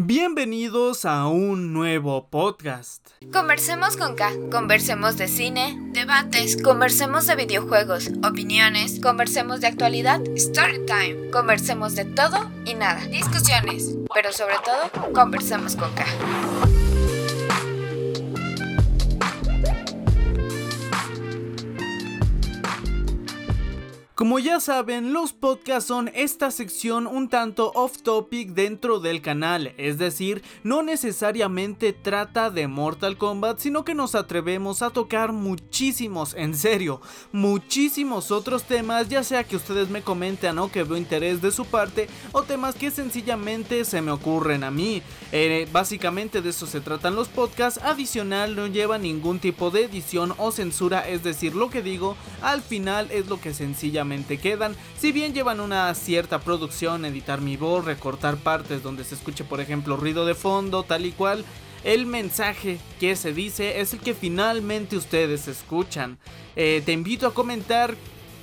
Bienvenidos a un nuevo podcast. Conversemos con K, conversemos de cine, debates, conversemos de videojuegos, opiniones, conversemos de actualidad, story time, conversemos de todo y nada, discusiones, pero sobre todo, conversemos con K. Como ya saben, los podcasts son esta sección un tanto off topic dentro del canal, es decir, no necesariamente trata de Mortal Kombat, sino que nos atrevemos a tocar muchísimos, en serio, muchísimos otros temas, ya sea que ustedes me comenten o que veo interés de su parte, o temas que sencillamente se me ocurren a mí. Eh, básicamente de eso se tratan los podcasts, adicional no lleva ningún tipo de edición o censura, es decir, lo que digo al final es lo que sencillamente quedan. Si bien llevan una cierta producción, editar mi voz, recortar partes donde se escuche por ejemplo ruido de fondo, tal y cual, el mensaje que se dice es el que finalmente ustedes escuchan. Eh, te invito a comentar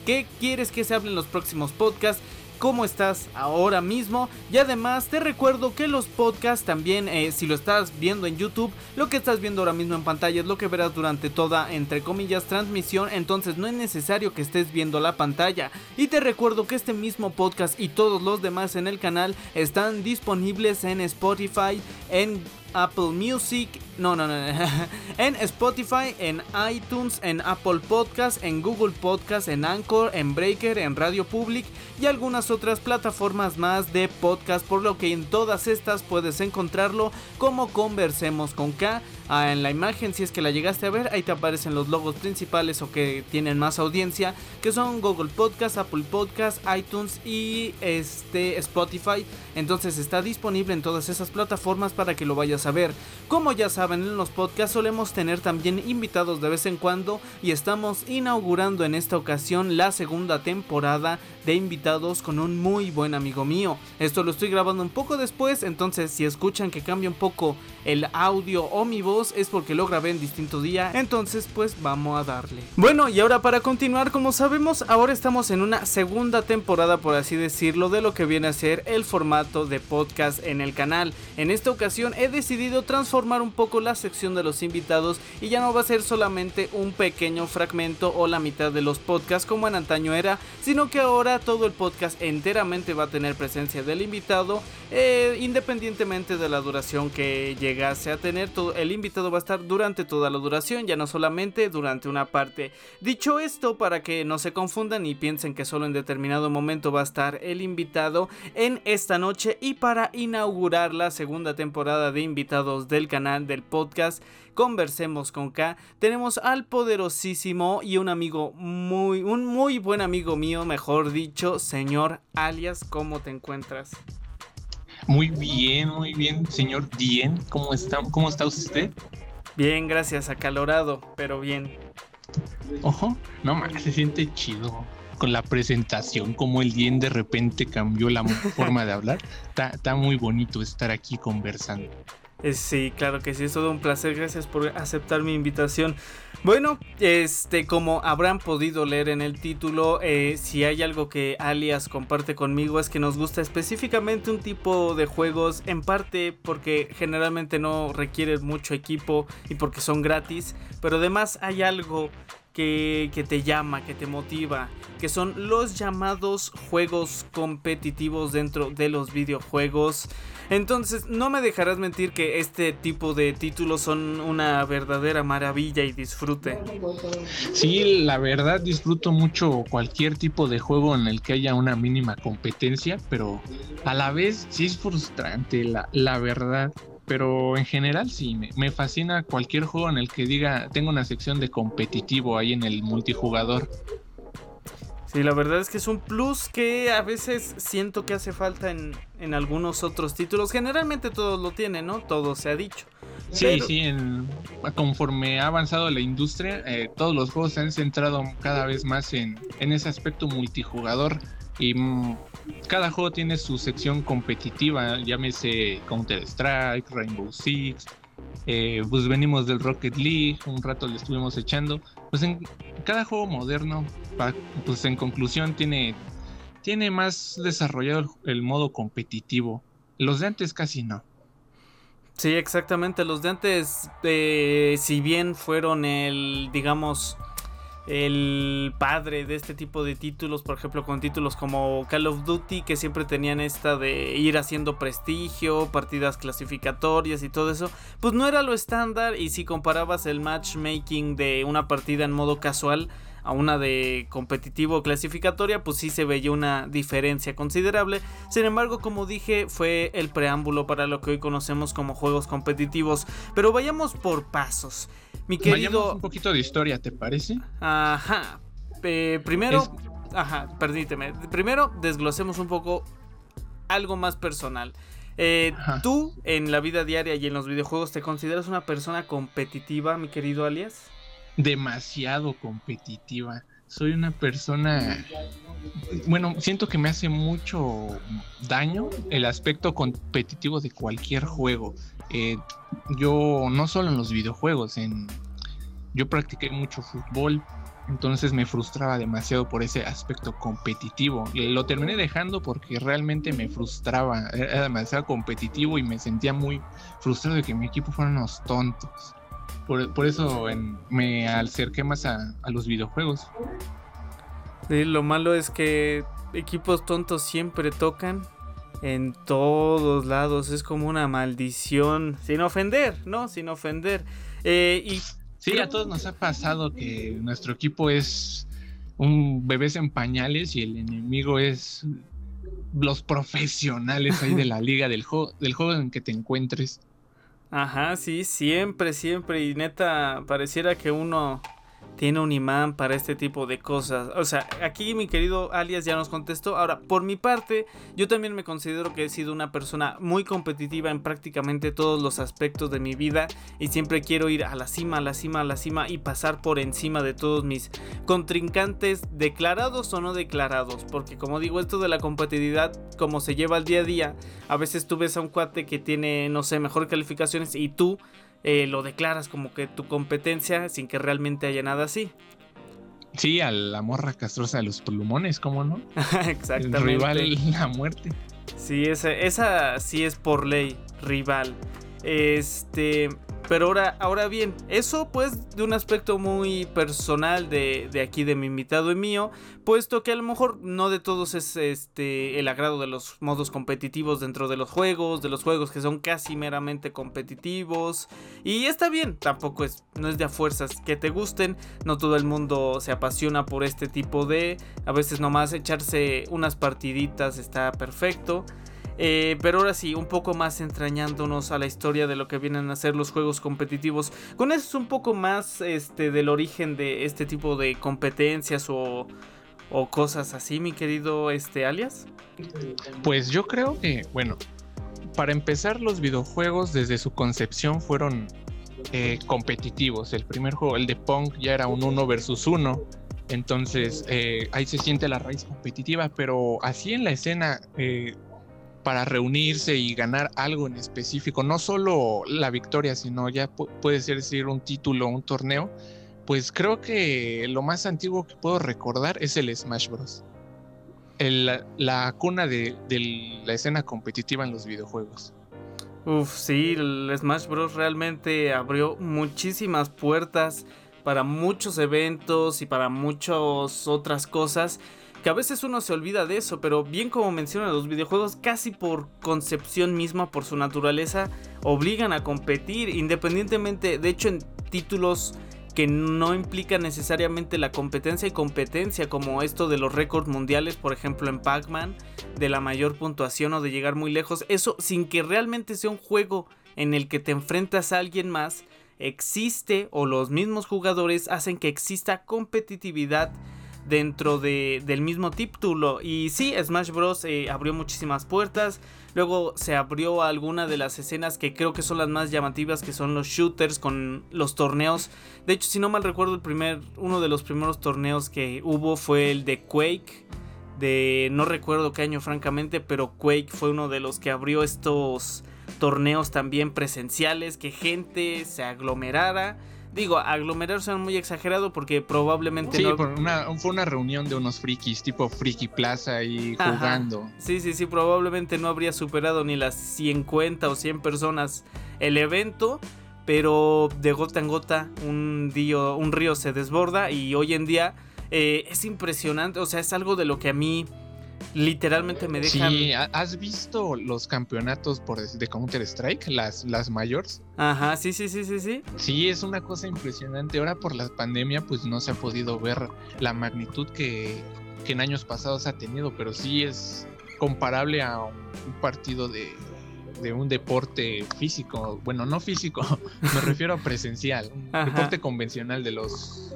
qué quieres que se hable en los próximos podcasts cómo estás ahora mismo. Y además te recuerdo que los podcasts también, eh, si lo estás viendo en YouTube, lo que estás viendo ahora mismo en pantalla es lo que verás durante toda, entre comillas, transmisión. Entonces no es necesario que estés viendo la pantalla. Y te recuerdo que este mismo podcast y todos los demás en el canal están disponibles en Spotify, en Apple Music, no, no, no, en Spotify, en iTunes, en Apple Podcast, en Google Podcast, en Anchor, en Breaker, en Radio Public y algunas otras plataformas más de podcast, por lo que en todas estas puedes encontrarlo como Conversemos con K. En la imagen, si es que la llegaste a ver, ahí te aparecen los logos principales o que tienen más audiencia, que son Google Podcast, Apple Podcast, iTunes y este Spotify. Entonces está disponible en todas esas plataformas para que lo vayas a ver. Como ya saben, en los podcasts solemos tener también invitados de vez en cuando y estamos inaugurando en esta ocasión la segunda temporada de invitados con un muy buen amigo mío. Esto lo estoy grabando un poco después, entonces si escuchan que cambia un poco el audio o mi voz es porque lo grabé en distinto día, entonces pues vamos a darle. Bueno, y ahora para continuar, como sabemos, ahora estamos en una segunda temporada, por así decirlo, de lo que viene a ser el formato de podcast en el canal. En esta ocasión he decidido transformar un poco la sección de los invitados y ya no va a ser solamente un pequeño fragmento o la mitad de los podcasts como en antaño era, sino que ahora todo el podcast enteramente va a tener presencia del invitado, eh, independientemente de la duración que llegase a tener. Todo, el invitado va a estar durante toda la duración, ya no solamente durante una parte. Dicho esto, para que no se confundan y piensen que solo en determinado momento va a estar el invitado en esta noche y para inaugurar la segunda temporada de invitados del canal del podcast Conversemos con K, tenemos al poderosísimo y un amigo muy, un muy buen amigo mío, mejor dicho, señor alias, ¿cómo te encuentras? Muy bien, muy bien, señor Dien, ¿cómo está, cómo está usted? Bien, gracias, acalorado, pero bien. Ojo, no más, se siente chido con la presentación, como el Dien de repente cambió la forma de hablar. está muy bonito estar aquí conversando. Eh, sí, claro que sí, es todo un placer. Gracias por aceptar mi invitación. Bueno, este, como habrán podido leer en el título, eh, si hay algo que Alias comparte conmigo es que nos gusta específicamente un tipo de juegos, en parte porque generalmente no requieren mucho equipo y porque son gratis, pero además hay algo que, te llama, que te motiva, que son los llamados juegos competitivos dentro de los videojuegos. Entonces, no me dejarás mentir que este tipo de títulos son una verdadera maravilla y disfrute. Sí, la verdad disfruto mucho cualquier tipo de juego en el que haya una mínima competencia, pero a la vez sí es frustrante, la, la verdad. Pero en general sí, me, me fascina cualquier juego en el que diga, tengo una sección de competitivo ahí en el multijugador. Sí, la verdad es que es un plus que a veces siento que hace falta en, en algunos otros títulos. Generalmente todos lo tienen, ¿no? Todo se ha dicho. Sí, sí, en, conforme ha avanzado la industria, eh, todos los juegos se han centrado cada vez más en, en ese aspecto multijugador y mm, cada juego tiene su sección competitiva, llámese Counter-Strike, Rainbow Six, eh, pues venimos del Rocket League, un rato le estuvimos echando. Pues en cada juego moderno, pues en conclusión, tiene, tiene más desarrollado el, modo competitivo. Los de antes casi no. Sí, exactamente. Los de antes, eh, si bien fueron el, digamos, el padre de este tipo de títulos, por ejemplo, con títulos como Call of Duty, que siempre tenían esta de ir haciendo prestigio, partidas clasificatorias y todo eso, pues no era lo estándar. Y si comparabas el matchmaking de una partida en modo casual, a una de competitivo clasificatoria, pues sí se veía una diferencia considerable. Sin embargo, como dije, fue el preámbulo para lo que hoy conocemos como juegos competitivos. Pero vayamos por pasos. Mi querido. Vayamos un poquito de historia, ¿te parece? Ajá. Eh, primero. Ajá, permíteme. Primero, desglosemos un poco algo más personal. Eh, ¿Tú en la vida diaria y en los videojuegos te consideras una persona competitiva, mi querido alias? demasiado competitiva. Soy una persona, bueno, siento que me hace mucho daño el aspecto competitivo de cualquier juego. Eh, yo no solo en los videojuegos, en yo practiqué mucho fútbol, entonces me frustraba demasiado por ese aspecto competitivo. Lo terminé dejando porque realmente me frustraba, era demasiado competitivo y me sentía muy frustrado de que mi equipo fueran unos tontos. Por, eso me acerqué más a, los videojuegos. lo malo es que equipos tontos siempre tocan en todos lados. Es como una maldición. Sin ofender, ¿no? Sin ofender. Eh, y sí, a todos nos ha pasado que nuestro equipo es un bebés en pañales y el enemigo es los profesionales ahí de la liga del juego, del juego en que te encuentres. Ajá, sí, siempre, siempre. Y neta, pareciera que uno tiene un imán para este tipo de cosas. O sea, aquí mi querido alias ya nos contestó. Ahora, por mi parte, yo también me considero que he sido una persona muy competitiva en prácticamente todos los aspectos de mi vida y siempre quiero ir a la cima, a la cima, a la cima y pasar por encima de todos mis contrincantes, declarados o no declarados. Porque como digo, esto de la competitividad, como se lleva al día a día, a veces tú ves a un cuate que tiene, no sé, mejor calificaciones y tú eh, lo declaras como que tu competencia sin que realmente haya nada así. Sí, a la morra castrosa de los plumones, ¿cómo no? Exactamente. El rival la muerte. Sí, esa, esa sí es por ley, rival. Este, pero ahora, ahora bien, eso pues de un aspecto muy personal de, de, aquí de mi invitado y mío, puesto que a lo mejor no de todos es este el agrado de los modos competitivos dentro de los juegos, de los juegos que son casi meramente competitivos. Y está bien, tampoco es, no es de a fuerzas que te gusten, no todo el mundo se apasiona por este tipo de, a veces nomás echarse unas partiditas está perfecto. Eh, pero ahora sí, un poco más entrañándonos a la historia de lo que vienen a ser los juegos competitivos. Con eso es un poco más este, del origen de este tipo de competencias o, o cosas así, mi querido este, alias. Pues yo creo que, bueno, para empezar los videojuegos desde su concepción fueron eh, competitivos. El primer juego, el de Punk, ya era un 1 versus 1. Entonces eh, ahí se siente la raíz competitiva, pero así en la escena para reunirse y ganar algo en específico, no solo la victoria, sino ya puede ser decir un título, un torneo, pues creo que lo más antiguo que puedo recordar es el Smash Bros. la cuna de, la escena competitiva en los videojuegos. Uf, sí, el Smash Bros. realmente abrió muchísimas puertas para muchos eventos y para muchas otras cosas que a veces uno se olvida de eso, pero bien como menciona los videojuegos, casi por concepción misma, por su naturaleza, obligan a competir, independientemente, de hecho en títulos que no implican necesariamente la competencia y competencia, como esto de los récords mundiales, por ejemplo en Pac-Man, de la mayor puntuación o de llegar muy lejos, eso sin que realmente sea un juego en el que te enfrentas a alguien más, existe o los mismos jugadores hacen que exista competitividad dentro de, del mismo título. Y sí, Smash Bros. Eh, abrió muchísimas puertas. Luego se abrió alguna de las escenas que creo que son las más llamativas, que son los shooters con los torneos. De hecho, si no mal recuerdo, el primer, uno de los primeros torneos que hubo fue el de Quake. De no recuerdo qué año, francamente, pero Quake fue uno de los que abrió estos torneos también presenciales, que gente se aglomerara Digo, aglomerar suena muy exagerado porque probablemente sí, fue una reunión de unos frikis, tipo Friki Plaza y jugando. Sí, sí, sí, probablemente no habría superado ni las 50 o 100 personas el evento, pero de gota en gota un, un río se desborda y hoy en día eh, es impresionante, o sea, es algo de lo que a mí literalmente me dejan. Sí, ¿has visto los campeonatos por de Counter Strike, las, las mayores? Ajá, sí, sí, sí, sí, sí. Sí, es una cosa impresionante. Ahora por la pandemia, pues no se ha podido ver la magnitud que, que en años pasados ha tenido, pero sí es comparable a un partido de, de un deporte físico, bueno, no físico, me refiero a presencial, un deporte convencional de los,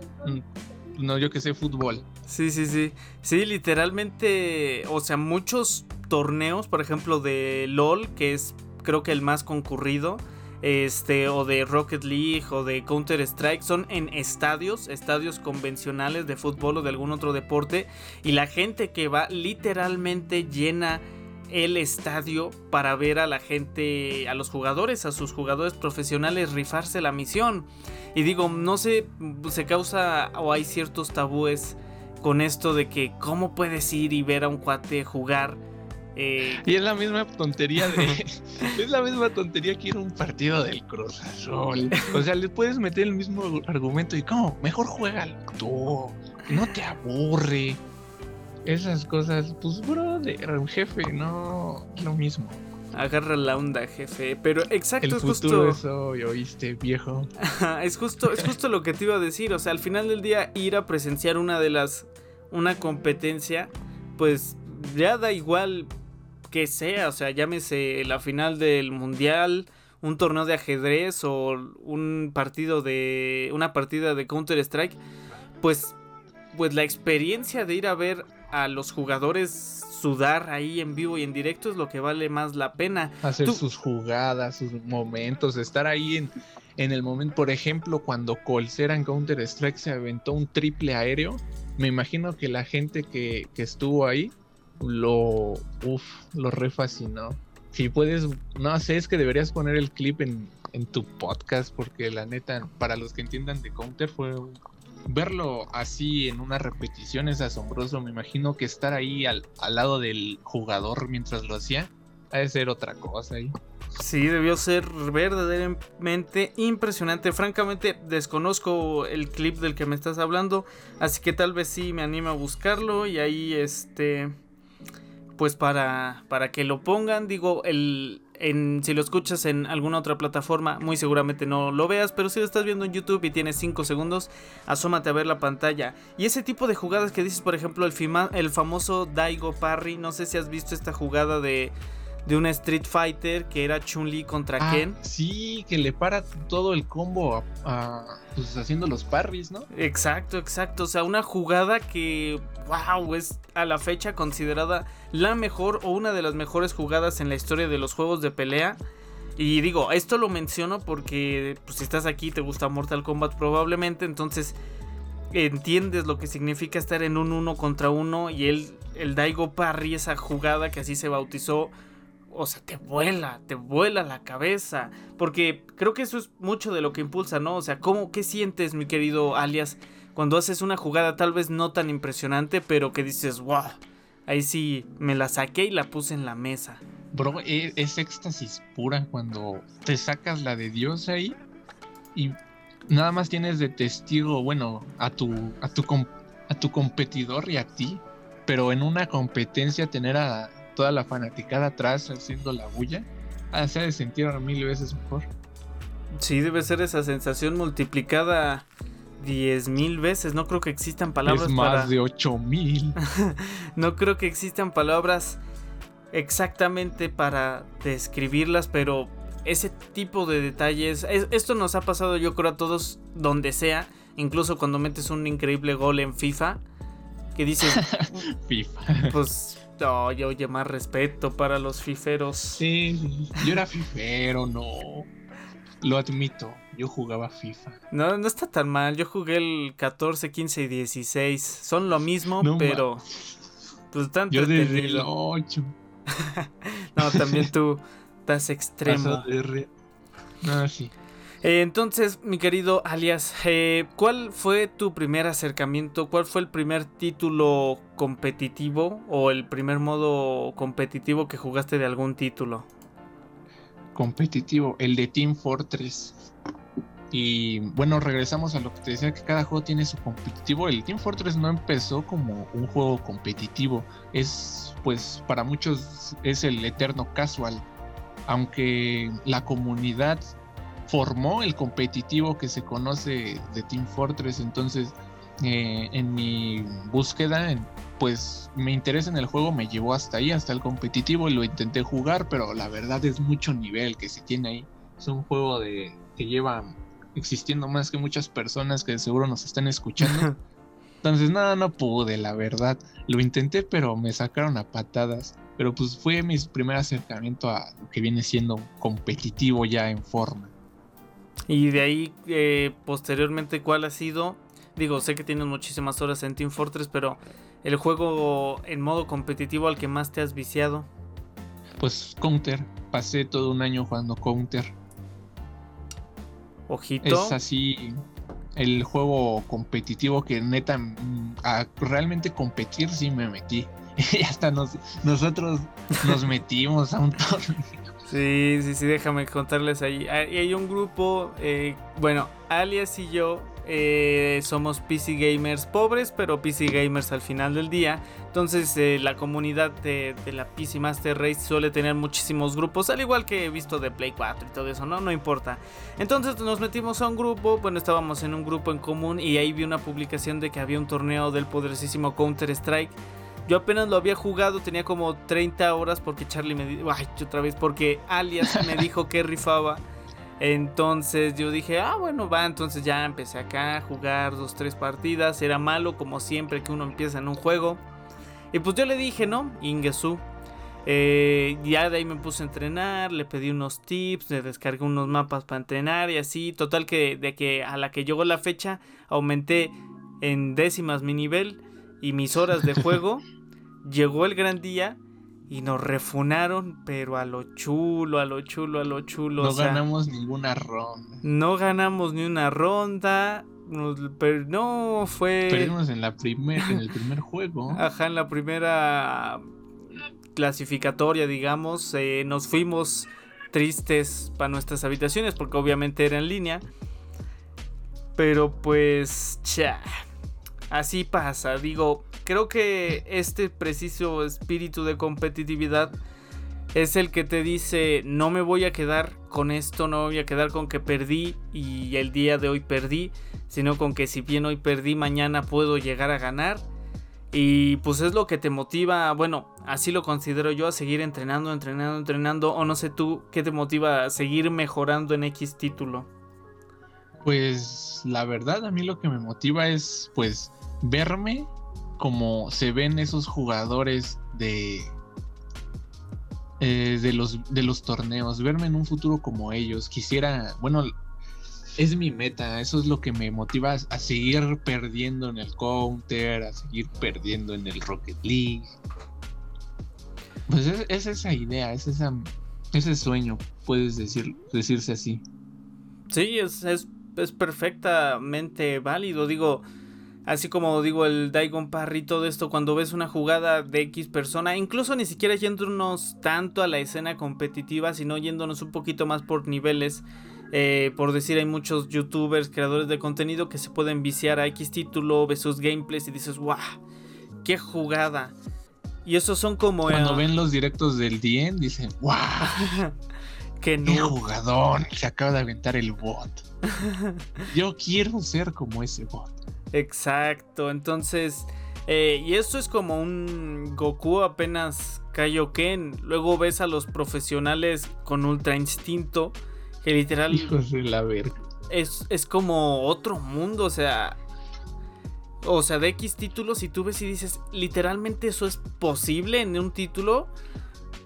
no, yo que sé, fútbol. Sí, sí, sí, sí, literalmente, o sea, muchos torneos, por ejemplo, de LOL, que es creo que el más concurrido, este, o de Rocket League o de Counter Strike, son en estadios, estadios convencionales de fútbol o de algún otro deporte, y la gente que va literalmente llena el estadio para ver a la gente, a los jugadores, a sus jugadores profesionales rifarse la misión. Y digo, no sé, se causa o hay ciertos tabúes con esto de que cómo puedes ir y ver a un cuate jugar. Eh, y es la misma tontería de. es la misma tontería que ir a un partido del Cruz Azul. O sea, le puedes meter el mismo argumento y, ¿cómo? Mejor juega tú. No te aburre esas cosas, pues brother, jefe, no lo mismo. Agarra la onda, jefe. Pero exacto, El es futuro justo. Es oíste, viejo. es justo, es justo lo que te iba a decir. O sea, al final del día, ir a presenciar una de las. una competencia. Pues ya da igual que sea. O sea, llámese la final del mundial. Un torneo de ajedrez. O un partido de. una partida de Counter Strike. Pues. Pues la experiencia de ir a ver a los jugadores sudar ahí en vivo y en directo es lo que vale más la pena. Hacer sus jugadas, sus momentos, estar ahí en, en el momento. Por ejemplo, cuando Colsera en Counter Strike se aventó un triple aéreo, me imagino que la gente que, que estuvo ahí lo, uf, lo refascinó. Si puedes, no sé, es que deberías poner el clip en, en tu podcast porque la neta, para los que entiendan de Counter fue verlo así en una repetición es asombroso. Me imagino que estar ahí al, lado del jugador mientras lo hacía, ha de ser otra cosa ahí. Sí, debió ser verdaderamente impresionante. Francamente, desconozco el clip del que me estás hablando, así que tal vez sí me anime a buscarlo y ahí este pues para para que lo pongan, digo, el si lo escuchas en alguna otra plataforma, muy seguramente no lo veas, pero si lo estás viendo en YouTube y tienes 5 segundos, asómate a ver la pantalla. Y ese tipo de jugadas que dices, por ejemplo, el, el famoso Daigo Parry, no sé si has visto esta jugada de de una Street Fighter que era Chun-Li contra ah, Ken. Sí, que le para todo el combo pues haciendo los parries, ¿no? Exacto, exacto. O sea, una jugada que, wow, es a la fecha considerada la mejor o una de las mejores jugadas en la historia de los juegos de pelea. Y digo, esto lo menciono porque pues, si estás aquí te gusta Mortal Kombat probablemente, entonces entiendes lo que significa estar en un uno contra uno y el, el Daigo Parry, esa jugada que así se bautizó, o sea, te vuela, te vuela la cabeza. Porque creo que eso es mucho de lo que impulsa, ¿no? O sea, ¿cómo, ¿qué sientes, mi querido alias, cuando haces una jugada tal vez no tan impresionante, pero que dices, wow, ahí sí me la saqué y la puse en la mesa? Bro, e, es, éxtasis pura cuando te sacas la de Dios ahí y nada más tienes de testigo, bueno, a tu, a tu, a tu competidor y a ti, pero en una competencia tener a toda la fanaticada atrás haciendo la bulla, ah, se de sentir mil veces mejor. Sí, debe ser esa sensación multiplicada diez mil veces. No creo que existan palabras. Es más de ocho mil. no creo que existan palabras exactamente para describirlas, pero ese tipo de detalles. esto nos ha pasado, yo creo, a todos donde sea. Incluso cuando metes un increíble gol en FIFA. Que dices. FIFA. Pues Oye, oye, más respeto para los fiferos. Sí, yo era fifero, no. Lo admito, yo jugaba FIFA. No, no está tan mal. Yo jugué el 14, 15 y 16. Son lo mismo, pero. Pues tanto. Yo desde el 8. no, también tú estás extremo. No, sí. Eh, entonces, mi querido alias, eh, ¿cuál fue tu primer acercamiento? ¿Cuál fue el primer título competitivo o el primer modo competitivo que jugaste de algún título? competitivo, el de Team Fortress. Y bueno, regresamos a lo que te decía que cada juego tiene su competitivo. El Team Fortress no empezó como un juego competitivo. Es pues para muchos es el eterno casual. Aunque la comunidad formó el competitivo que se conoce de Team Fortress. Entonces, eh, en mi búsqueda, pues mi interés en el juego me llevó hasta ahí, hasta el competitivo. Y lo intenté jugar, pero la verdad es mucho nivel que se tiene ahí. Es un juego de que lleva existiendo más que muchas personas que seguro nos están escuchando. Entonces, nada, no, pude, la verdad. Lo intenté, pero me sacaron a patadas. Pero pues fue mi primer acercamiento a lo que viene siendo competitivo ya en forma. Y de ahí, eh, posteriormente, ¿cuál ha sido? Digo, sé que tienes muchísimas horas en Team Fortress, pero el juego en modo competitivo al que más te has viciado. Pues Counter. Pasé todo un año jugando Counter. Ojito. Es así el juego competitivo que neta mm, a realmente competir sí me metí. y hasta nosotros nos metimos a un torneo. Sí, sí, sí, déjame contarles ahí. Hay un grupo, eh, bueno, Alias y yo eh, somos PC gamers pobres, pero PC gamers al final del día. Entonces eh, la comunidad de, la PC Master Race suele tener muchísimos grupos, al igual que he visto de Play 4 y todo eso, ¿no? No importa. Entonces nos metimos a un grupo, bueno, estábamos en un grupo en común y ahí vi una publicación de que había un torneo del poderosísimo Counter Strike. Yo apenas lo había jugado, tenía como 30 horas porque Charlie me dijo, ay, otra vez, porque Alias me dijo que rifaba. Entonces yo dije, ah, bueno, va. Entonces ya empecé acá a jugar dos, tres partidas. Era malo, como siempre que uno empieza en un juego. Y pues yo le dije, ¿no? Ingesu. Eh, ya de ahí me puse a entrenar, le pedí unos tips, le descargué unos mapas para entrenar y así. Total que de que a la que llegó la fecha aumenté en décimas mi nivel y mis horas de juego. Llegó el gran día y nos refunaron, pero a lo chulo, a lo chulo, a lo chulo. No ganamos ninguna ronda. No ganamos ni una ronda. pero no fue. Perdimos en la primer, en el primer juego. Ajá, en la primera clasificatoria, digamos. Eh, nos fuimos tristes para nuestras habitaciones porque obviamente era en línea. Pero pues, cha. Así pasa. Digo, creo que este preciso espíritu de competitividad es el que te dice no me voy a quedar con esto, no me voy a quedar con que perdí y el día de hoy perdí, sino con que si bien hoy perdí, mañana puedo llegar a ganar. Y pues es lo que te motiva, bueno, así lo considero yo, a seguir entrenando, entrenando, entrenando, o no sé tú, ¿qué te motiva a seguir mejorando en X título? Pues la verdad a mí lo que me motiva es pues verme como se ven esos jugadores de, eh, de, los, de los torneos, verme en un futuro como ellos. Quisiera, bueno, es mi meta, eso es lo que me motiva a seguir perdiendo en el Counter, a seguir perdiendo en el Rocket League. Pues es, esa idea, es esa, ese sueño, puedes decir, decirse así. Sí, es, es, es perfectamente válido. Digo, Así como digo el Daigon Parry, todo esto, cuando ves una jugada de X persona, incluso ni siquiera yéndonos tanto a la escena competitiva, sino yéndonos un poquito más por niveles. Eh, por decir, hay muchos youtubers, creadores de contenido que se pueden viciar a X título, ves sus gameplays y dices, ¡guau! ¡Qué jugada! Y esos son como. Cuando ven los directos del DN, dicen, ¡guau! ¡Qué, ¡Qué jugador! Se acaba de aventar el bot. Yo quiero ser como ese bot. Exacto, entonces... Eh, y esto es como un Goku apenas Kaioken. Luego ves a los profesionales con Ultra Instinto. Que literal... Hijos de la verga. Es, es como otro mundo, o sea... O sea, de X títulos y tú ves y dices, literalmente eso es posible en un título.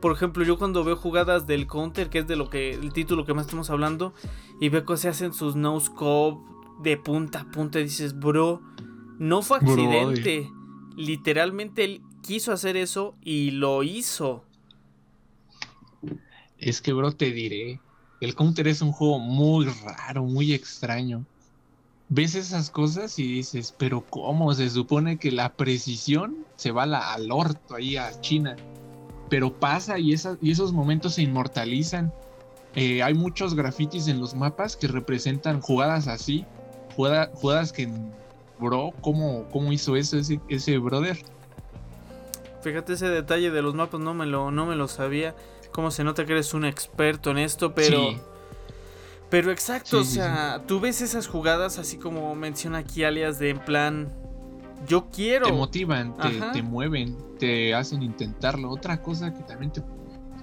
Por ejemplo, yo cuando veo jugadas del Counter, que es de lo que el título que más estamos hablando, y veo que se hacen sus no scope, de punta a punta dices, bro, no fue accidente. Literalmente él quiso hacer eso y lo hizo. Es que, bro, te diré. El Counter es un juego muy raro, muy extraño. Ves esas cosas y dices, pero ¿cómo? Se supone que la precisión se va al orto ahí a China. Pero pasa y, y esos momentos se inmortalizan. eh, hay muchos grafitis en los mapas que representan jugadas así, jugadas que, bro, ¿cómo, cómo hizo eso ese, ese brother? Fíjate ese detalle de los mapas, no me lo, no me lo sabía. Cómo se nota que eres un experto en esto, pero... Pero exacto, o sea, tú ves esas jugadas así como menciona aquí alias de en plan, yo quiero. Te motivan, te, te, mueven, te hacen intentarlo. Otra cosa que también te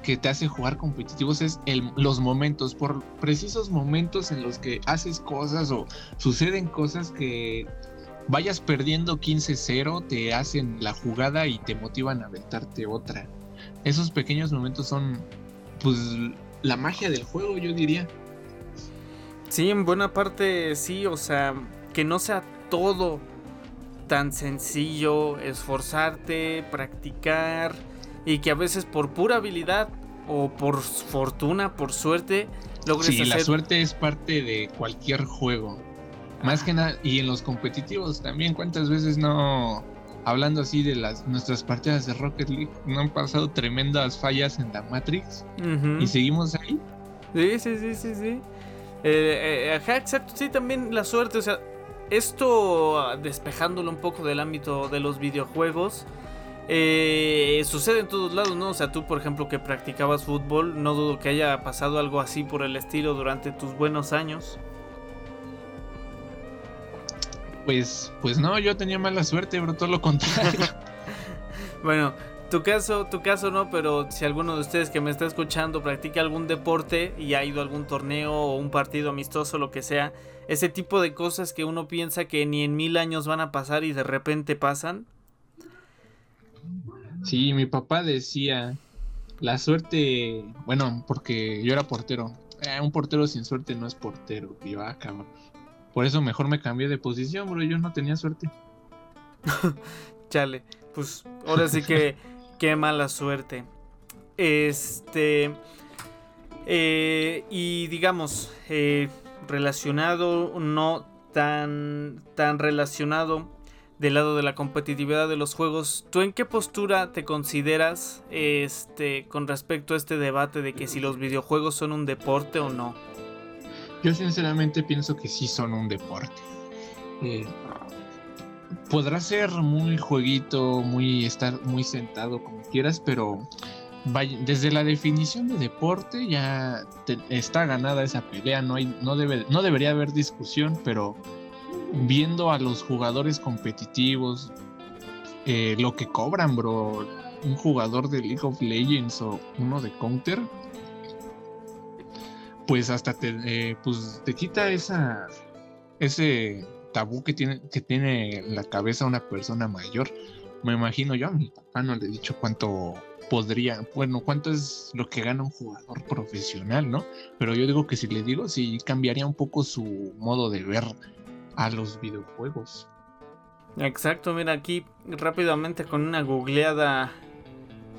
que te hace jugar competitivos es el, los momentos, por precisos momentos en los que haces cosas o suceden cosas que vayas perdiendo 15-0, te hacen la jugada y te motivan a aventarte otra. Esos pequeños momentos son, pues, la magia del juego, yo diría. Sí, en buena parte sí, o sea, que no sea todo tan sencillo, esforzarte, practicar y que a veces por pura habilidad o por fortuna, por suerte, logres sí, la suerte es parte de cualquier juego. Más que nada, y en los competitivos también, ¿cuántas veces no, hablando así de las nuestras partidas de Rocket League, no han pasado tremendas fallas en la Matrix? Y seguimos ahí. Sí, sí, sí, sí, sí. Eh, eh, exacto, sí, también la suerte, o sea, esto despejándolo un poco del ámbito de los videojuegos, eh, sucede en todos lados, ¿no? O sea, tú, por ejemplo, que practicabas fútbol, no dudo que haya pasado algo así por el estilo durante tus buenos años. Pues, pues no, yo tenía mala suerte, bro, todo lo contrario. bueno, tu caso, tu caso no, pero si alguno de ustedes que me está escuchando practica algún deporte y ha ido a algún torneo o un partido amistoso, lo que sea, ese tipo de cosas que uno piensa que ni en mil años van a pasar y de repente pasan, Sí, mi papá decía, la suerte, bueno, porque yo era portero. Eh, un portero sin suerte no es portero, y cabrón. Por eso mejor me cambié de posición, bro, yo no tenía suerte. Chale, pues ahora sí que qué mala suerte. Este eh, y digamos eh, relacionado no tan tan relacionado del lado de la competitividad de los juegos, ¿tú en qué postura te consideras este con respecto a este debate de que si los videojuegos son un deporte o no? Yo sinceramente pienso que sí son un deporte. Eh, podrá ser muy jueguito, muy estar muy sentado como quieras, pero desde la definición de deporte ya está ganada esa pelea, no hay, no debe, no debería haber discusión, pero viendo a los jugadores competitivos, eh, lo que cobran, bro, un jugador de League of Legends o uno de Counter, pues hasta te, eh, pues te quita esa, ese tabú que tiene, que tiene en la cabeza una persona mayor. Me imagino yo, a mi papá no le he dicho cuánto podría, bueno, cuánto es lo que gana un jugador profesional, ¿no? Pero yo digo que si le digo, sí cambiaría un poco su modo de ver a los videojuegos. Exacto, mira aquí rápidamente con una googleada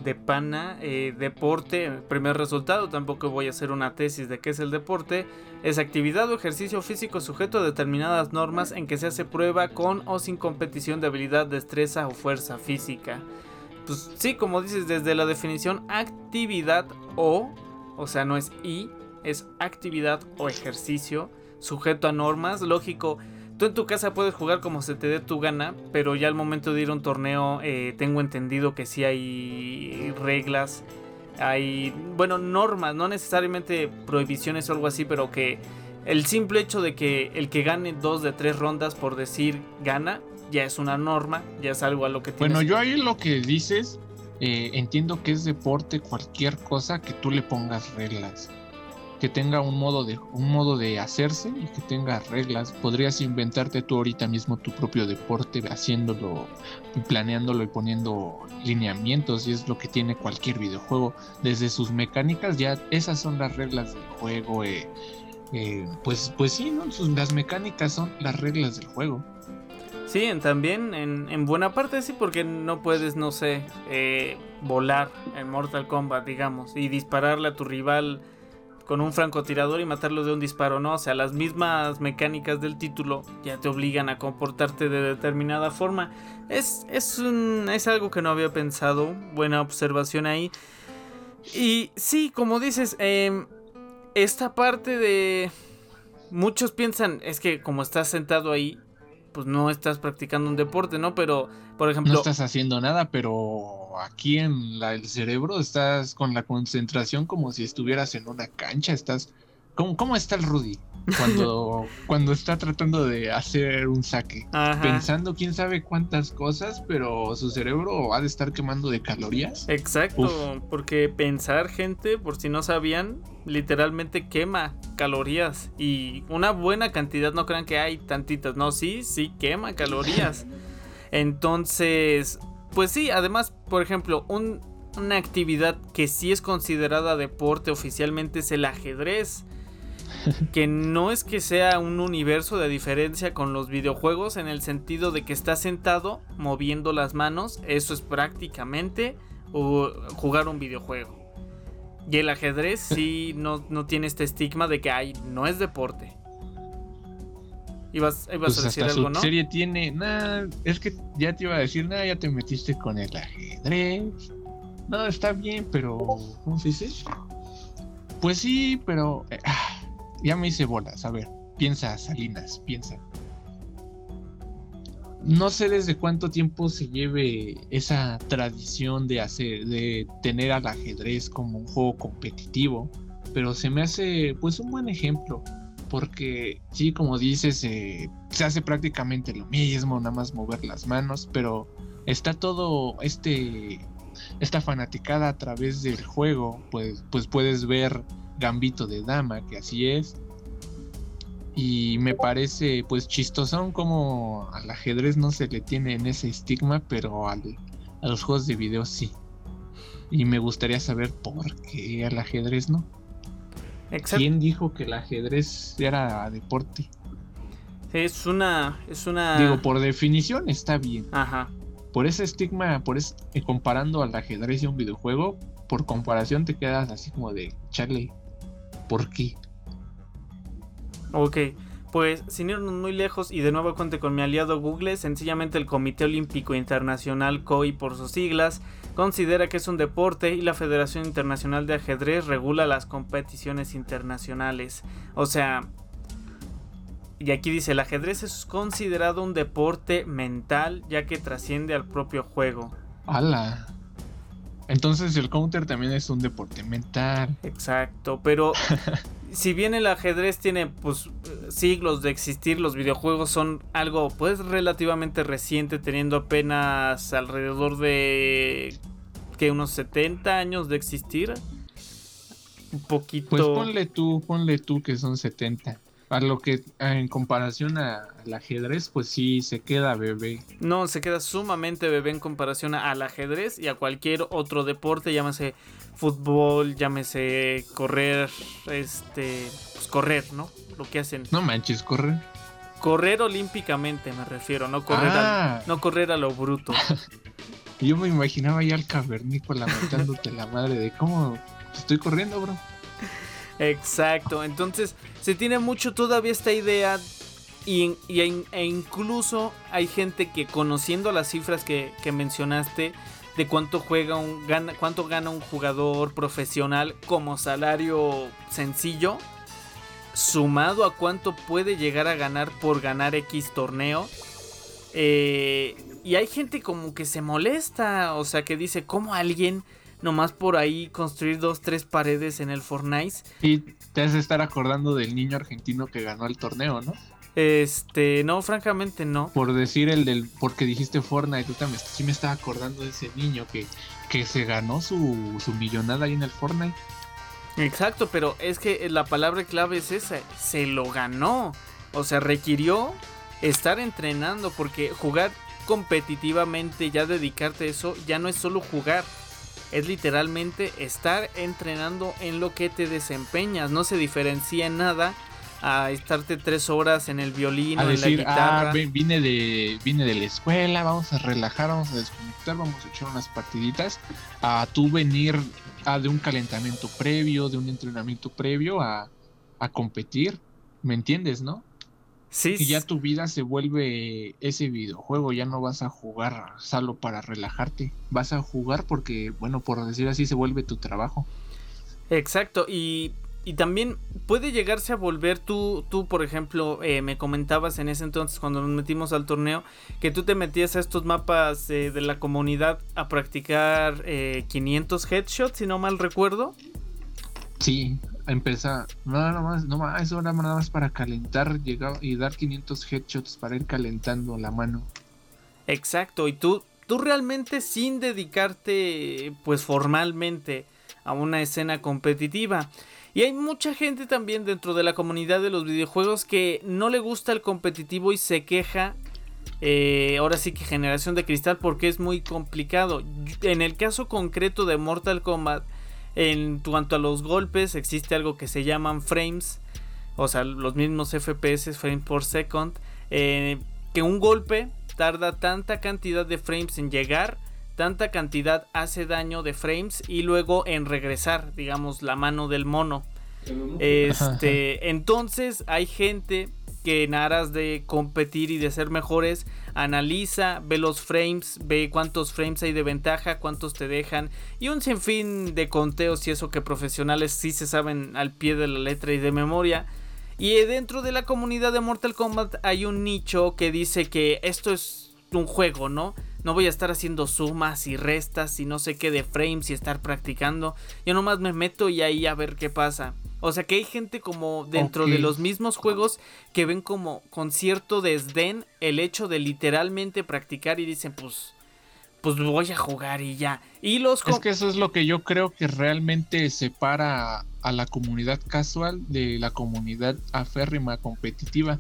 de pana, eh, deporte, primer resultado, tampoco voy a hacer una tesis de qué es el deporte, es actividad o ejercicio físico sujeto a determinadas normas en que se hace prueba con o sin competición de habilidad, destreza o fuerza física. Pues sí, como dices, desde la definición actividad o, o sea, no es y, es actividad o ejercicio sujeto a normas, lógico Tú en tu casa puedes jugar como se te dé tu gana, pero ya al momento de ir a un torneo eh, tengo entendido que sí hay reglas, hay, bueno, normas, no necesariamente prohibiciones o algo así, pero que el simple hecho de que el que gane dos de tres rondas, por decir, gana, ya es una norma, ya es algo a lo que tienes. Bueno, yo ahí lo que dices, eh, entiendo que es deporte cualquier cosa que tú le pongas reglas que tenga un modo de un modo de hacerse y que tenga reglas. Podrías inventarte tú ahorita mismo tu propio deporte haciéndolo, planeándolo y poniendo lineamientos y es lo que tiene cualquier videojuego. Desde sus mecánicas ya esas son las reglas del juego. Eh, eh, pues pues sí, ¿no? las mecánicas son las reglas del juego. Sí, también en, en, buena parte sí, porque no puedes, no sé, eh, volar en Mortal Kombat, digamos, y dispararle a tu rival con un francotirador y matarlo de un disparo, ¿no? O sea, las mismas mecánicas del título ya te obligan a comportarte de determinada forma. Es, es, es algo que no había pensado, buena observación ahí. Y sí, como dices, em, esta parte de... Muchos piensan, es que como estás sentado ahí, pues no estás practicando un deporte, ¿no? Pero, por ejemplo... No estás haciendo nada, pero aquí en la, el cerebro estás con la concentración como si estuvieras en una cancha, estás... ¿Cómo, cómo está el Rudy? cuando, cuando está tratando de hacer un saque, pensando quién sabe cuántas cosas, pero su cerebro ha de estar quemando de calorías. Exacto, porque pensar, gente, por si no sabían, literalmente quema calorías y una buena cantidad, no crean que hay tantitas, no, sí, sí quema calorías. Entonces, pues sí, además, por ejemplo, una actividad que sí es considerada deporte oficialmente es el ajedrez que no es que sea un universo de diferencia con los videojuegos en el sentido de que estás sentado moviendo las manos, eso es prácticamente jugar un videojuego. Y el ajedrez sí no, tiene este estigma de que no es deporte. Ibas, ibas pues a decir algo, ¿no? serie tiene, nada, es que ya te iba a decir, nada, ya te metiste con el ajedrez. No, está bien, pero ¿cómo se dice? Pues sí, pero eh, ah, ya me hice bolas. A ver, piensa, Salinas, piensa. No sé desde cuánto tiempo se lleve esa tradición de hacer, de tener al ajedrez como un juego competitivo, pero se me hace pues un buen ejemplo, porque sí, como dices, eh, se hace prácticamente lo mismo, nada más mover las manos, pero está todo este esta fanaticada a través del juego, pues, pues puedes ver gambito de dama, que así es. Y me parece pues chistosón como al ajedrez no se le tiene en ese estigma, pero a los juegos de video sí. Y me gustaría saber por qué al ajedrez no. ¿Quién dijo que el ajedrez era deporte? Es una, es una. Digo, por definición está bien. Ajá. Por ese estigma, por ese, comparando al ajedrez y un videojuego, por comparación te quedas así como de, Charlie, ¿Por qué? Ok, pues sin irnos muy lejos y de nuevo cuente con mi aliado Google, sencillamente el Comité Olímpico Internacional COI por sus siglas considera que es un deporte y la Federación Internacional de Ajedrez regula las competiciones internacionales. O sea, y aquí dice, el ajedrez es considerado un deporte mental ya que trasciende al propio juego. ¡Hala! Entonces el counter también es un deporte mental. Exacto, pero si bien el ajedrez tiene pues siglos de existir, los videojuegos son algo pues relativamente reciente, teniendo apenas alrededor de que unos 70 años de existir. Un poquito. Pues ponle tú, ponle tú que son 70 a lo que en comparación al ajedrez, pues sí se queda bebé. No, se queda sumamente bebé en comparación al ajedrez y a cualquier otro deporte, llámese fútbol, llámese correr, este, pues correr, ¿no? Lo que hacen. No manches, correr. Correr olímpicamente me refiero, no correr, a, ah. no correr a lo bruto. Yo me imaginaba ya al cavernícola matándote la madre de cómo estoy corriendo, bro. Exacto, entonces se tiene mucho todavía esta idea y, e incluso hay gente que conociendo las cifras que, mencionaste de cuánto juega un gana, cuánto gana un jugador profesional como salario sencillo sumado a cuánto puede llegar a ganar por ganar X torneo eh, y hay gente como que se molesta o sea que dice cómo alguien nomás por ahí construir dos, tres paredes en el Fortnite. Y te has de estar acordando del niño argentino que ganó el torneo, ¿no? Este, no, francamente no. Por decir el del, porque dijiste Fortnite, también, sí me estaba acordando de ese niño que, que se ganó su, su millonada ahí en el Fortnite. Exacto, pero es que la palabra clave es esa, se lo ganó. O sea, requirió estar entrenando porque jugar competitivamente, ya dedicarte a eso, ya no es solo jugar, es literalmente estar entrenando en lo que te desempeñas. No se diferencia en nada a estarte tres horas en el violín o en la guitarra. Ah, vine de, vine de la escuela, vamos a relajar, vamos a desconectar, vamos a echar unas partiditas. A tú venir a de un calentamiento previo, de un entrenamiento previo a, a competir. ¿Me entiendes, no? Sí. Y ya tu vida se vuelve ese videojuego, ya no vas a jugar solo para relajarte, vas a jugar porque, bueno, por decir así, se vuelve tu trabajo. Exacto, y y también puede llegarse a volver tú, tú por ejemplo, eh, me comentabas en ese entonces cuando nos metimos al torneo, que tú te metías a estos mapas eh, de la comunidad a practicar 500 headshots, si no mal recuerdo. Sí, empezar, nada más, no más, eso era nada más para calentar y dar 500 headshots para ir calentando la mano. Exacto, y tú, tú realmente sin dedicarte pues formalmente a una escena competitiva. Y hay mucha gente también dentro de la comunidad de los videojuegos que no le gusta el competitivo y se queja. Eh, ahora sí que generación de cristal porque es muy complicado. En el caso concreto de Mortal Kombat, en cuanto a los golpes, existe algo que se llaman frames. O sea, los mismos FPS, frames por second. Eh, que un golpe tarda tanta cantidad de frames en llegar tanta cantidad hace daño de frames y luego en regresar, digamos, la mano del mono. Este, entonces hay gente que en aras de competir y de ser mejores, analiza, ve los frames, ve cuántos frames hay de ventaja, cuántos te dejan y un sinfín de conteos y eso que profesionales sí se saben al pie de la letra y de memoria. Y dentro de la comunidad de Mortal Kombat hay un nicho que dice que esto es un juego, ¿no? No voy a estar haciendo sumas y restas y no sé qué de frames y estar practicando. Yo nomás me meto y ahí a ver qué pasa. O sea que hay gente como dentro de los mismos juegos que ven como con cierto desdén el hecho de literalmente practicar y dicen pues pues voy a jugar y ya. Y los Es que eso es lo que yo creo que realmente separa a la comunidad casual de la comunidad aférrima competitiva.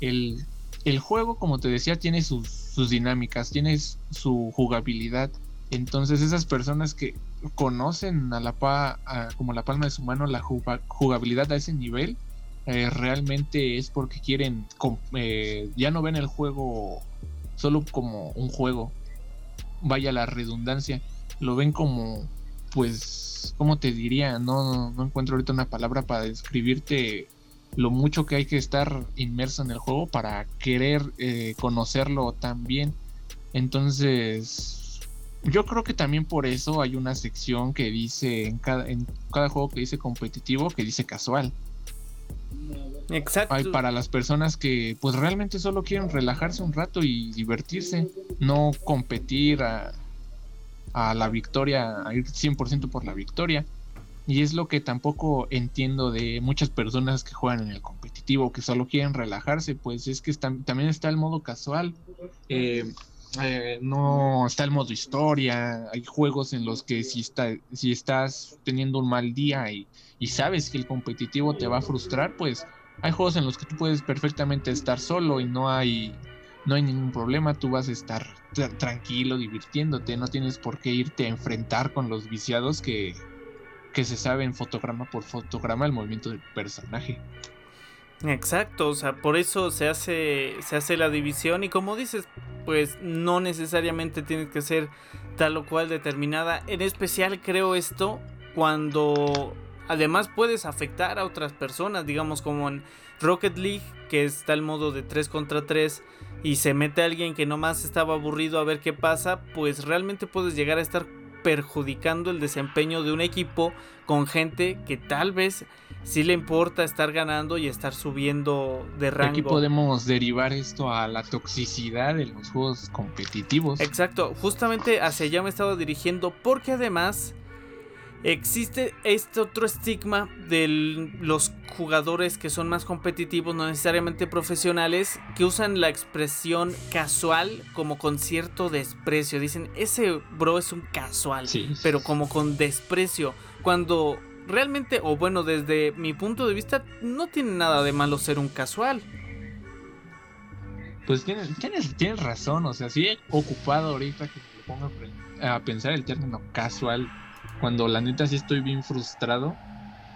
El, el juego, como te decía, tiene sus sus dinámicas, tienes su jugabilidad. Entonces esas personas que conocen a la como la palma de su mano la jugabilidad a ese nivel, eh, realmente es porque quieren, eh, ya no ven el juego solo como un juego, vaya la redundancia, lo ven como, pues, ¿cómo te diría? No, no encuentro ahorita una palabra para describirte lo mucho que hay que estar inmerso en el juego para querer eh, conocerlo también. Entonces, yo creo que también por eso hay una sección que dice en cada, en cada juego que dice competitivo, que dice casual. Exacto. Hay para las personas que pues realmente solo quieren relajarse un rato y divertirse, no competir a, a la victoria, a ir 100% por la victoria. Y es lo que tampoco entiendo de muchas personas que juegan en el competitivo, que solo quieren relajarse, pues es que también está el modo casual. Eh, eh, no está el modo historia, hay juegos en los que si, está, si estás teniendo un mal día y, y, sabes que el competitivo te va a frustrar, pues hay juegos en los que tú puedes perfectamente estar solo y no hay, no hay ningún problema, tú vas a estar tranquilo, divirtiéndote, no tienes por qué irte a enfrentar con los viciados que, que se sabe en fotograma por fotograma el movimiento del personaje. Exacto, o sea, por eso se hace, se hace la división y como dices, pues no necesariamente tiene que ser tal o cual determinada. En especial creo esto cuando además puedes afectar a otras personas, digamos como en Rocket League, que está el modo de 3 contra 3 y se mete alguien que nomás estaba aburrido a ver qué pasa, pues realmente puedes llegar a estar perjudicando el desempeño de un equipo con gente que tal vez sí le importa estar ganando y estar subiendo de rango. Aquí podemos derivar esto a la toxicidad de los juegos competitivos. Exacto, justamente hacia allá me estaba dirigiendo porque además Existe este otro estigma de los jugadores que son más competitivos, no necesariamente profesionales, que usan la expresión casual como con cierto desprecio. Dicen, ese bro es un casual, pero como con desprecio. Cuando realmente, o bueno, desde mi punto de vista, no tiene nada de malo ser un casual. Pues tienes, tienes, razón, o sea, sí ocupado ahorita que me ponga a pensar el término casual cuando la neta sí estoy bien frustrado.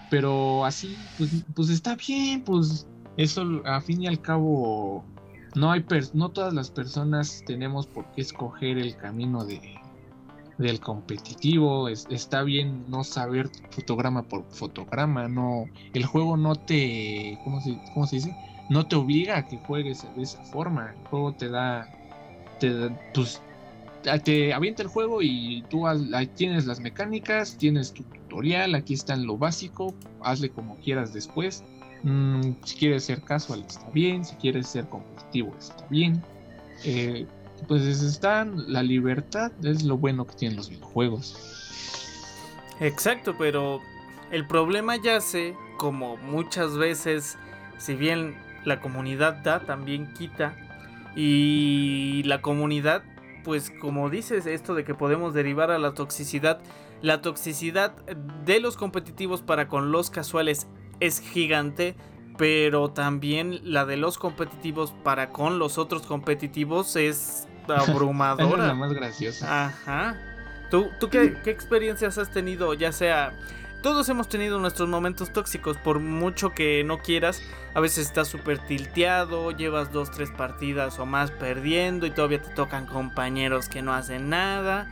Pero así, pues, pues está bien, pues eso a fin y al cabo no hay no todas las personas tenemos por qué escoger el camino de del competitivo está bien no saber fotograma por fotograma no el juego no te cómo se, cómo se dice no te obliga a que juegues de esa forma el juego te da te da, tus te avienta el juego y tú tienes las mecánicas, tienes tutorial, aquí está en lo básico, hazle como quieras después. Mm, si quieres ser casual está bien, si quieres ser competitivo está bien. Eh, pues están, la libertad es lo bueno que tienen los videojuegos. Exacto, pero el problema ya sé, como muchas veces, si bien la comunidad da, también quita. Y la comunidad, pues como dices, esto de que podemos derivar a la toxicidad, la toxicidad de los competitivos para con los casuales es gigante, pero también la de los competitivos para con los otros competitivos es abrumadora. es la más graciosa. Ajá. ¿Tú, tú qué, qué experiencias has tenido, ya sea todos hemos tenido nuestros momentos tóxicos, por mucho que no quieras, a veces estás súper tilteado, llevas dos, tres partidas o más perdiendo y todavía te tocan compañeros que no hacen nada.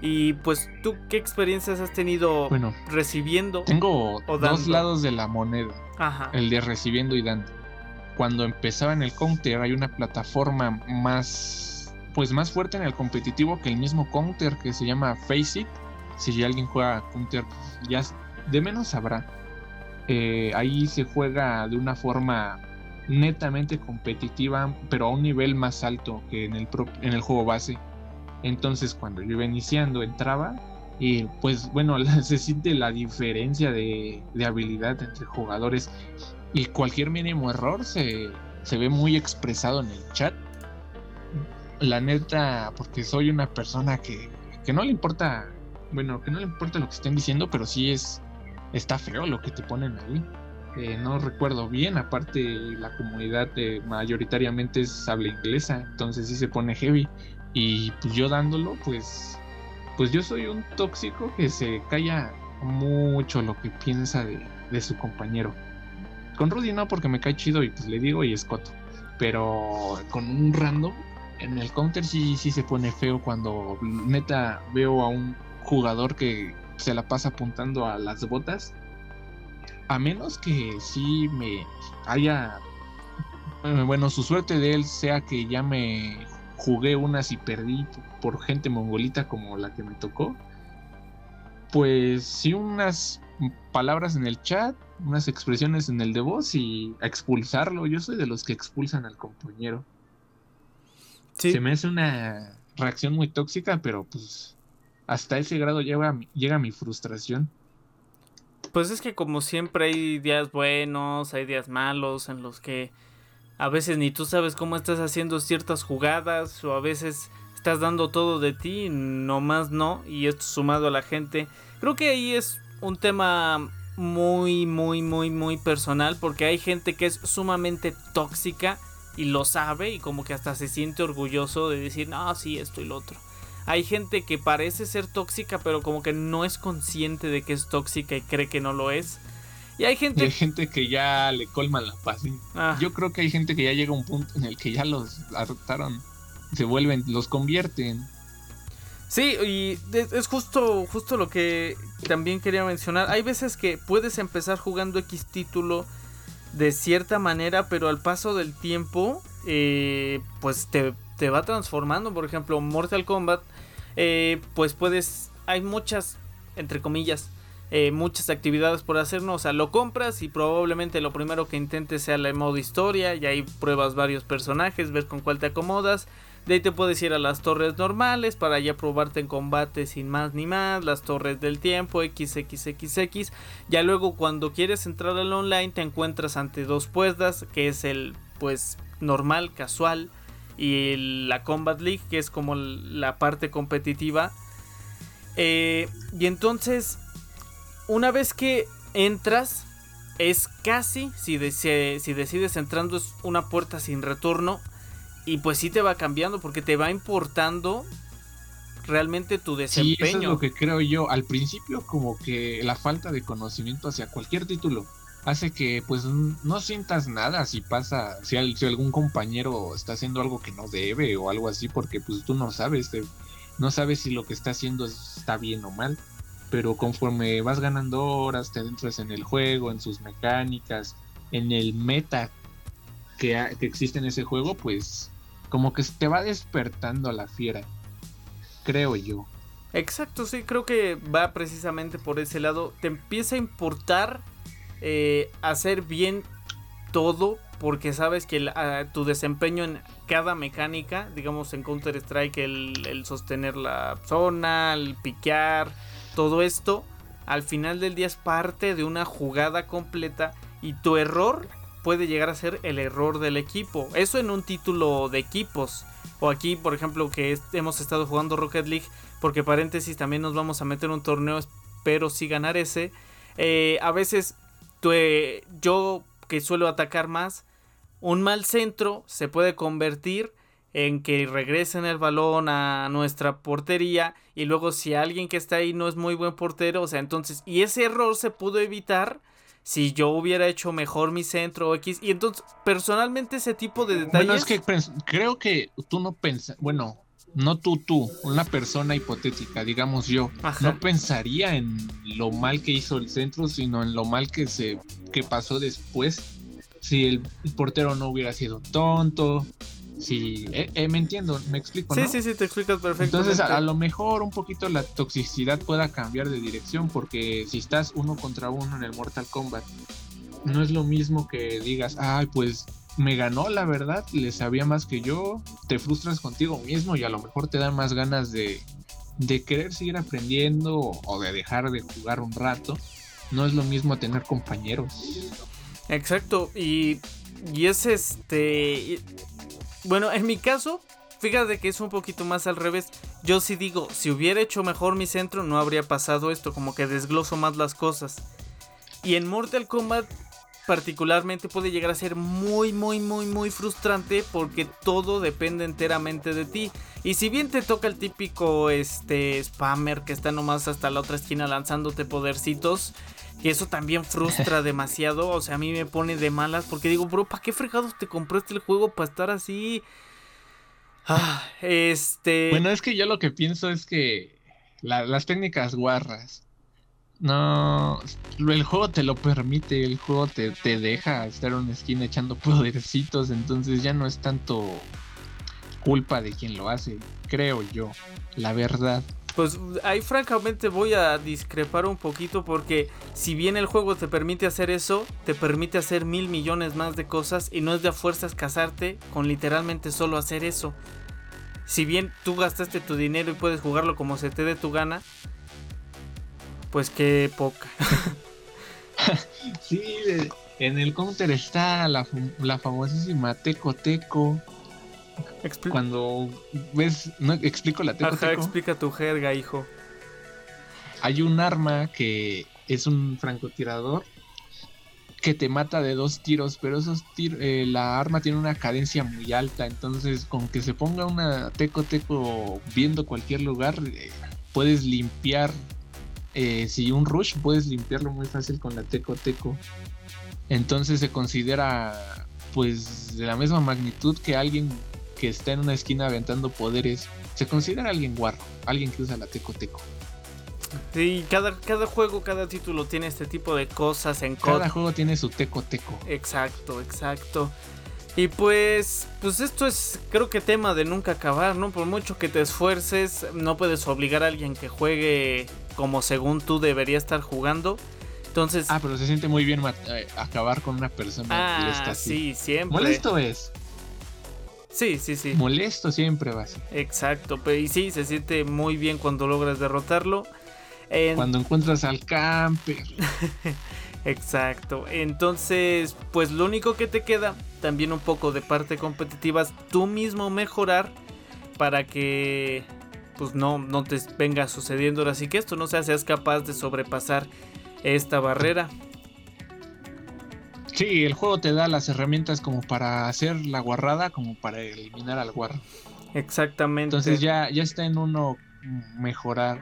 Y pues tú, ¿qué experiencias has tenido bueno, recibiendo? Tengo dos lados de la moneda. Ajá. El de recibiendo y dando. Cuando empezaba en el counter hay una plataforma más, pues más fuerte en el competitivo que el mismo counter que se llama Face It. Si alguien juega counter, ya de menos habrá. Eh, ahí se juega de una forma netamente competitiva, pero a un nivel más alto que en el, en el juego base. Entonces cuando yo iba iniciando entraba y pues bueno, se siente la diferencia de, de habilidad entre jugadores y cualquier mínimo error se, se ve muy expresado en el chat. La neta, porque soy una persona que, que no le importa, bueno, que no le importa lo que estén diciendo, pero sí es está feo lo que te ponen ahí. Eh, no recuerdo bien, aparte la comunidad eh, mayoritariamente es habla inglesa, entonces sí se pone heavy. Y pues yo dándolo, pues, pues yo soy un tóxico que se calla mucho lo que piensa de, su compañero. Con Rudy no, porque me cae chido y pues le digo y escoto. Pero con un random, en el counter sí, sí se pone feo cuando neta veo a un jugador que se la pasa apuntando a las botas. A menos que sí me haya. Eh, bueno, su suerte de él sea que ya me jugué unas y perdí por gente mongolita como la que me tocó. Pues sí, unas palabras en el chat, unas expresiones en el de voz y a expulsarlo. Yo soy de los que expulsan al compañero. Se me hace una reacción muy tóxica, pero pues hasta ese grado llega, llega mi frustración. Pues es que como siempre hay días buenos, hay días malos en los que a veces ni tú sabes cómo estás haciendo ciertas jugadas o a veces estás dando todo de ti, nomás no, y esto sumado a la gente. Creo que ahí es un tema muy, muy, muy, muy personal porque hay gente que es sumamente tóxica y lo sabe y como que hasta se siente orgulloso de decir, no, sí, esto y lo otro. Hay gente que parece ser tóxica, pero como que no es consciente de que es tóxica y cree que no lo es. Y hay gente. hay gente que ya le colma la paz. Ah. Yo creo que hay gente que ya llega a un punto en el que ya los adoptaron. Se vuelven, los convierten. Sí, y es justo, justo lo que también quería mencionar. Hay veces que puedes empezar jugando X título de cierta manera, pero al paso del tiempo, eh, pues te, te va transformando. Por ejemplo, Mortal Kombat eh, pues puedes, hay muchas, entre comillas, eh, muchas actividades por hacer, ¿no? O sea, lo compras y probablemente lo primero que intentes sea la modo historia y ahí pruebas varios personajes, ver con cuál te acomodas. De ahí te puedes ir a las torres normales para ya probarte en combate sin más ni más, las torres del tiempo, XXXX. Ya luego cuando quieres entrar al online te encuentras ante dos puertas, que es el pues normal, casual y la Combat League, que es como la parte competitiva. Eh, y entonces, una vez que entras, es casi, si, si decides entrando, es una puerta sin retorno. Y pues sí te va cambiando porque te va importando realmente tu desempeño. Sí, eso es lo que creo yo. Al principio como que la falta de conocimiento hacia cualquier título hace que pues no sientas nada si pasa, si, algún compañero está haciendo algo que no debe o algo así, porque pues tú no sabes, no sabes si lo que está haciendo está bien o mal, pero conforme vas ganando horas, te entras en el juego, en sus mecánicas, en el meta que, que existe en ese juego, pues como que te va despertando la fiera, creo yo. Exacto, sí, creo que va precisamente por ese lado. Te empieza a importar eh, hacer bien todo porque sabes que tu desempeño en cada mecánica, digamos en Counter Strike, el, el, sostener la zona, el piquear, todo esto, al final del día es parte de una jugada completa y tu error puede llegar a ser el error del equipo. Eso en un título de equipos. O aquí, por ejemplo, que hemos estado jugando Rocket League, porque paréntesis también nos vamos a meter un torneo, espero sí ganar ese. Eh, a veces yo que suelo atacar más, un mal centro se puede convertir en que regresen el balón a nuestra portería y luego si alguien que está ahí no es muy buen portero, o sea, entonces, y ese error se pudo evitar si yo hubiera hecho mejor mi centro X. Y entonces, personalmente, ese tipo de detalles. Bueno, es que creo que tú no pensas. Bueno, no tú, tú, una persona hipotética, digamos yo, no pensaría en lo mal que hizo el centro, sino en lo mal que se que pasó después. Si el portero no hubiera sido tonto, Sí, eh, eh, me entiendo, me explico. Sí, sí, sí, te explicas perfecto. Entonces, a, lo mejor un poquito la toxicidad pueda cambiar de dirección, porque si estás uno contra uno en el Mortal Kombat, no es lo mismo que digas, ay, pues me ganó, la verdad, le sabía más que yo, te frustras contigo mismo y a lo mejor te dan más ganas de, de querer seguir aprendiendo o de dejar de jugar un rato. No es lo mismo tener compañeros. Exacto, y, y es este bueno, en mi caso, fíjate que es un poquito más al revés. Yo sí digo, si hubiera hecho mejor mi centro, no habría pasado esto, como que desgloso más las cosas. Y en Mortal Kombat particularmente puede llegar a ser muy muy muy muy frustrante porque todo depende enteramente de ti. Y si bien te toca el típico este spammer que está nomás hasta la otra esquina lanzándote podercitos, y eso también frustra demasiado. O sea, a mí me pone de malas porque digo, bro, ¿para qué fregados te compraste el juego para estar así? Ah, este. Bueno, es que yo lo que pienso es que las técnicas guarras. No, el juego te lo permite, el juego te, te deja estar en una esquina echando podercitos, entonces ya no es tanto culpa de quien lo hace, creo yo, la verdad. Pues ahí francamente voy a discrepar un poquito porque si bien el juego te permite hacer eso, te permite hacer mil millones más de cosas y no es de a fuerzas casarte con literalmente solo hacer eso. Si bien tú gastaste tu dinero y puedes jugarlo como se te dé tu gana, pues qué poca. sí, en el counter está la, la famosísima Teco Teco cuando ves, no explico la teco, explica tu jerga, hijo. Hay un arma que es un francotirador que te mata de dos tiros, pero esos tiros, eh, la arma tiene una cadencia muy alta, entonces con que se ponga una teco teco viendo cualquier lugar, eh, puedes limpiar, eh, si un rush, puedes limpiarlo muy fácil con la teco teco. Entonces se considera pues de la misma magnitud que alguien que está en una esquina aventando poderes, se considera alguien guarro, alguien que usa la teco teco. Sí, cada, cada juego, cada título tiene este tipo de cosas en Cada juego tiene su teco teco. Exacto, exacto. Y pues, pues esto es, creo que tema de nunca acabar, ¿no? Por mucho que te esfuerces, no puedes obligar a alguien que juegue como según tú debería estar jugando. Entonces. Ah, pero se siente muy bien eh, acabar con una persona ah, Sí, siempre. Molesto es. Sí, sí, sí. Molesto siempre va a ser. Exacto, pero y sí, se siente muy bien cuando logras derrotarlo. Cuando encuentras al camper. Exacto. Entonces, pues lo único que te queda, también un poco de parte competitiva, es tú mismo mejorar para que pues no, no te venga sucediendo ahora sí que esto no sea, seas capaz de sobrepasar esta barrera. Sí, el juego te da las herramientas como para hacer la guarrada, como para eliminar al guarro. Exactamente. Entonces ya, ya está en uno mejorar.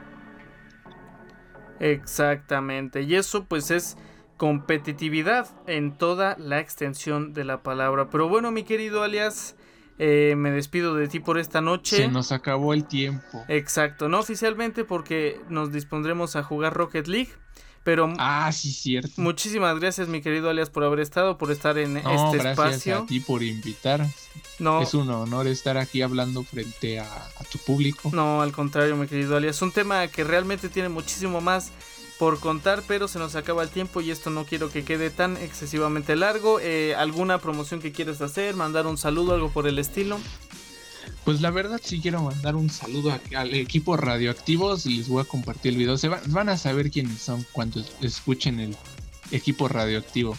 Exactamente. Y eso pues es competitividad en toda la extensión de la palabra. Pero bueno, mi querido alias, eh, me despido de ti por esta noche. Se nos acabó el tiempo. Exacto, no oficialmente porque nos dispondremos a jugar Rocket League. Pero ah, sí, cierto. Muchísimas gracias, mi querido Alias, por haber estado, por estar en este gracias espacio. a ti por invitar. No. Es un honor estar aquí hablando frente a, tu público. No, al contrario, mi querido alias. Es un tema que realmente tiene muchísimo más por contar, pero se nos acaba el tiempo y esto no quiero que quede tan excesivamente largo. Eh, ¿Alguna promoción que quieras hacer? ¿Mandar un saludo, algo por el estilo? Pues la verdad sí quiero mandar un saludo al equipo radioactivo y les voy a compartir el video. Se van a saber quiénes son cuando escuchen el equipo radioactivo.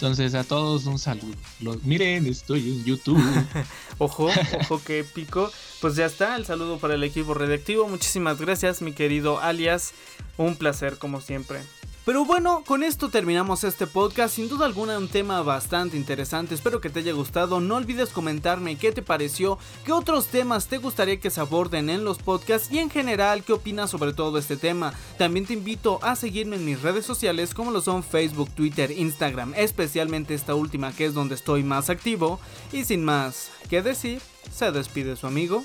Entonces a todos un saludo. miren, estoy en YouTube. ojo, ojo que pico. Pues ya está, el saludo para el equipo radioactivo. Muchísimas gracias, mi querido alias. Un placer como siempre. Pero bueno, con esto terminamos este podcast, sin duda alguna un tema bastante interesante, espero que te haya gustado, no olvides comentarme qué te pareció, qué otros temas te gustaría que se aborden en los podcasts y en general qué opinas sobre todo este tema. También te invito a seguirme en mis redes sociales como lo son Facebook, Twitter, Instagram, especialmente esta última que es donde estoy más activo. Y sin más que decir, se despide su amigo